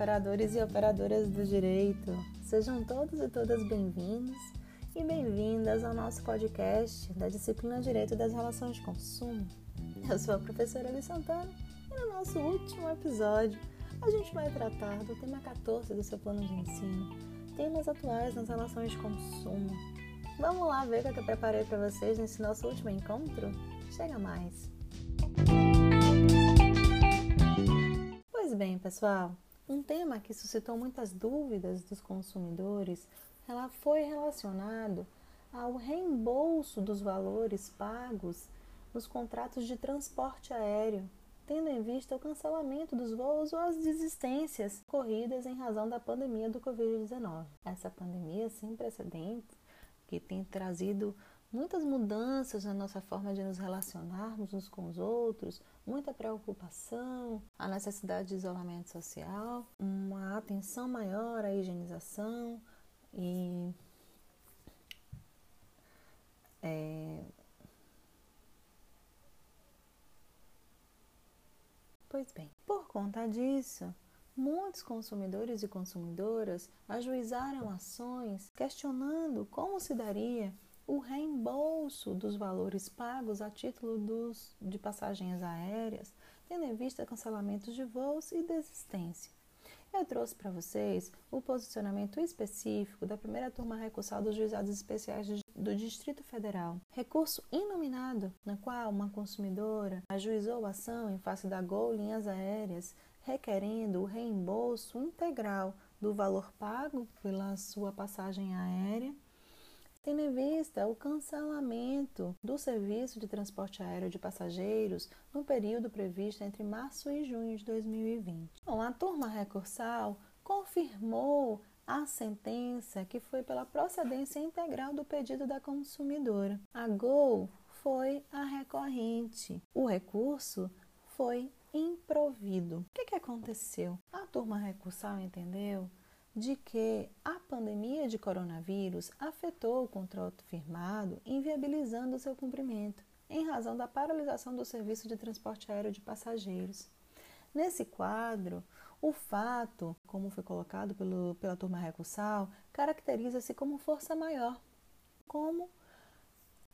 operadores e operadoras do direito. Sejam todos e todas bem-vindos e bem-vindas ao nosso podcast da disciplina Direito das Relações de Consumo. Eu sou a professora Eli Santana e no nosso último episódio a gente vai tratar do tema 14 do seu plano de ensino, temas atuais nas relações de consumo. Vamos lá ver o que eu preparei para vocês nesse nosso último encontro? Chega mais! Pois bem, pessoal, um tema que suscitou muitas dúvidas dos consumidores ela foi relacionado ao reembolso dos valores pagos nos contratos de transporte aéreo, tendo em vista o cancelamento dos voos ou as desistências ocorridas em razão da pandemia do Covid-19. Essa pandemia sem precedentes, que tem trazido muitas mudanças na nossa forma de nos relacionarmos uns com os outros, muita preocupação, a necessidade de isolamento social, uma atenção maior à higienização, e é, Pois bem, por conta disso, muitos consumidores e consumidoras ajuizaram ações questionando como se daria o reembolso dos valores pagos a título dos, de passagens aéreas, tendo em vista cancelamentos de voos e desistência. Eu trouxe para vocês o posicionamento específico da primeira turma recursal dos juizados especiais do Distrito Federal. Recurso inominado, na qual uma consumidora ajuizou a ação em face da Gol Linhas Aéreas, requerendo o reembolso integral do valor pago pela sua passagem aérea tendo em vista o cancelamento do serviço de transporte aéreo de passageiros no período previsto entre março e junho de 2020. Bom, a turma recursal confirmou a sentença que foi pela procedência integral do pedido da consumidora. A Gol foi a recorrente. O recurso foi improvido. O que, que aconteceu? A turma recursal entendeu de que a pandemia de coronavírus afetou o contrato firmado, inviabilizando seu cumprimento, em razão da paralisação do serviço de transporte aéreo de passageiros. Nesse quadro, o fato, como foi colocado pelo, pela turma recursal, caracteriza-se como força maior, como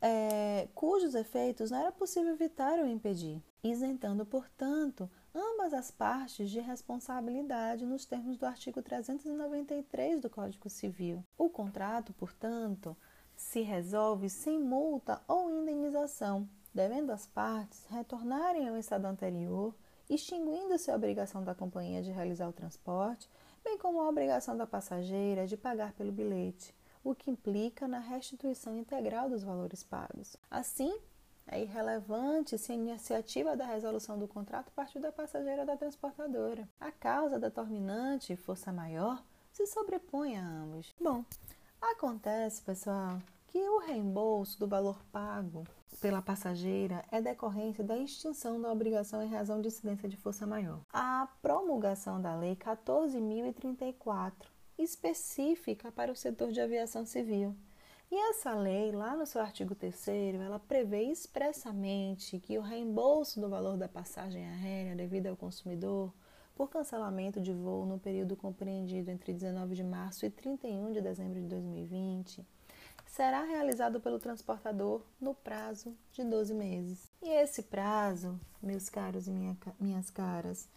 é, cujos efeitos não era possível evitar ou impedir, isentando, portanto, ambas as partes de responsabilidade nos termos do artigo 393 do Código Civil. O contrato, portanto, se resolve sem multa ou indenização, devendo as partes retornarem ao estado anterior, extinguindo-se a obrigação da companhia de realizar o transporte, bem como a obrigação da passageira de pagar pelo bilhete, o que implica na restituição integral dos valores pagos. Assim, é irrelevante se a iniciativa da resolução do contrato partiu da passageira da transportadora. A causa determinante, força maior, se sobrepõe a ambos. Bom, acontece, pessoal, que o reembolso do valor pago pela passageira é decorrente da extinção da obrigação em razão de incidência de força maior. A promulgação da Lei 14.034, específica para o setor de aviação civil, e essa lei, lá no seu artigo 3 ela prevê expressamente que o reembolso do valor da passagem aérea devido ao consumidor por cancelamento de voo no período compreendido entre 19 de março e 31 de dezembro de 2020 será realizado pelo transportador no prazo de 12 meses. E esse prazo, meus caros e minha, minhas caras,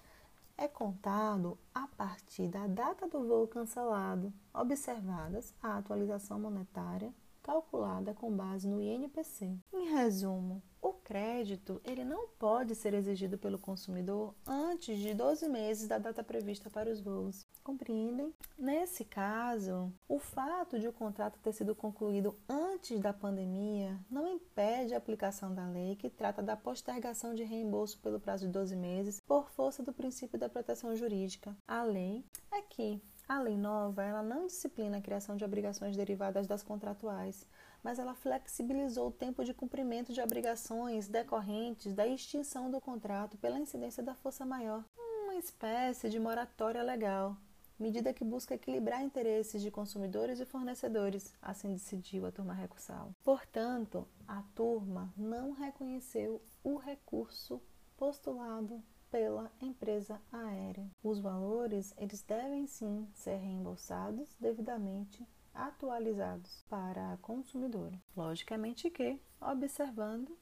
é contado a partir da data do voo cancelado, observadas a atualização monetária calculada com base no INPC. Em resumo, o crédito ele não pode ser exigido pelo consumidor antes de 12 meses da data prevista para os voos. Compreendem? Nesse caso, o fato de o contrato ter sido concluído antes da pandemia não impede a aplicação da lei que trata da postergação de reembolso pelo prazo de 12 meses por força do princípio da proteção jurídica. A lei é que a lei nova, ela não disciplina a criação de obrigações derivadas das contratuais, mas ela flexibilizou o tempo de cumprimento de obrigações decorrentes da extinção do contrato pela incidência da força maior, uma espécie de moratória legal, medida que busca equilibrar interesses de consumidores e fornecedores, assim decidiu a turma recursal. Portanto, a turma não reconheceu o recurso postulado pela empresa aérea. Os valores, eles devem sim ser reembolsados devidamente atualizados para a consumidora. Logicamente que observando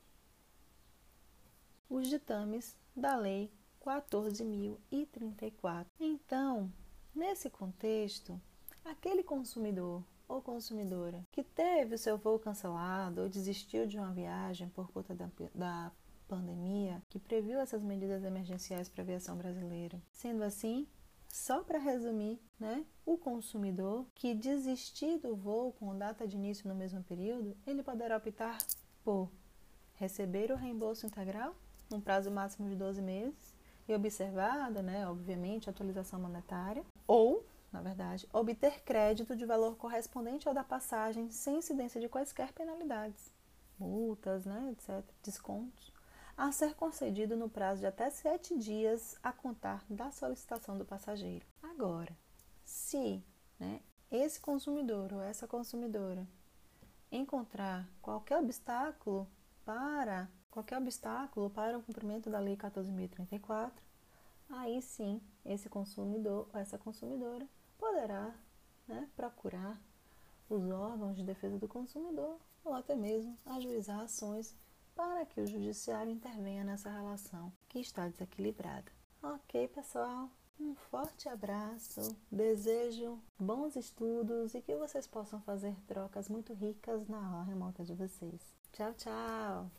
os ditames da lei 14.034. Então, nesse contexto, aquele consumidor ou consumidora que teve o seu voo cancelado ou desistiu de uma viagem por conta da, da pandemia, que previu essas medidas emergenciais para a aviação brasileira. Sendo assim, só para resumir, né, o consumidor que desistir do voo com data de início no mesmo período, ele poderá optar por receber o reembolso integral num prazo máximo de 12 meses e observada, né, obviamente, a atualização monetária, ou, na verdade, obter crédito de valor correspondente ao da passagem sem incidência de quaisquer penalidades, multas, né, etc., descontos, a ser concedido no prazo de até sete dias a contar da solicitação do passageiro. Agora, se né, esse consumidor ou essa consumidora encontrar qualquer obstáculo para qualquer obstáculo para o cumprimento da Lei 14.034, aí sim esse consumidor essa consumidora poderá né, procurar os órgãos de defesa do consumidor ou até mesmo ajuizar ações para que o judiciário intervenha nessa relação que está desequilibrada. Ok, pessoal? Um forte abraço, desejo bons estudos e que vocês possam fazer trocas muito ricas na aula remota de vocês. Tchau, tchau!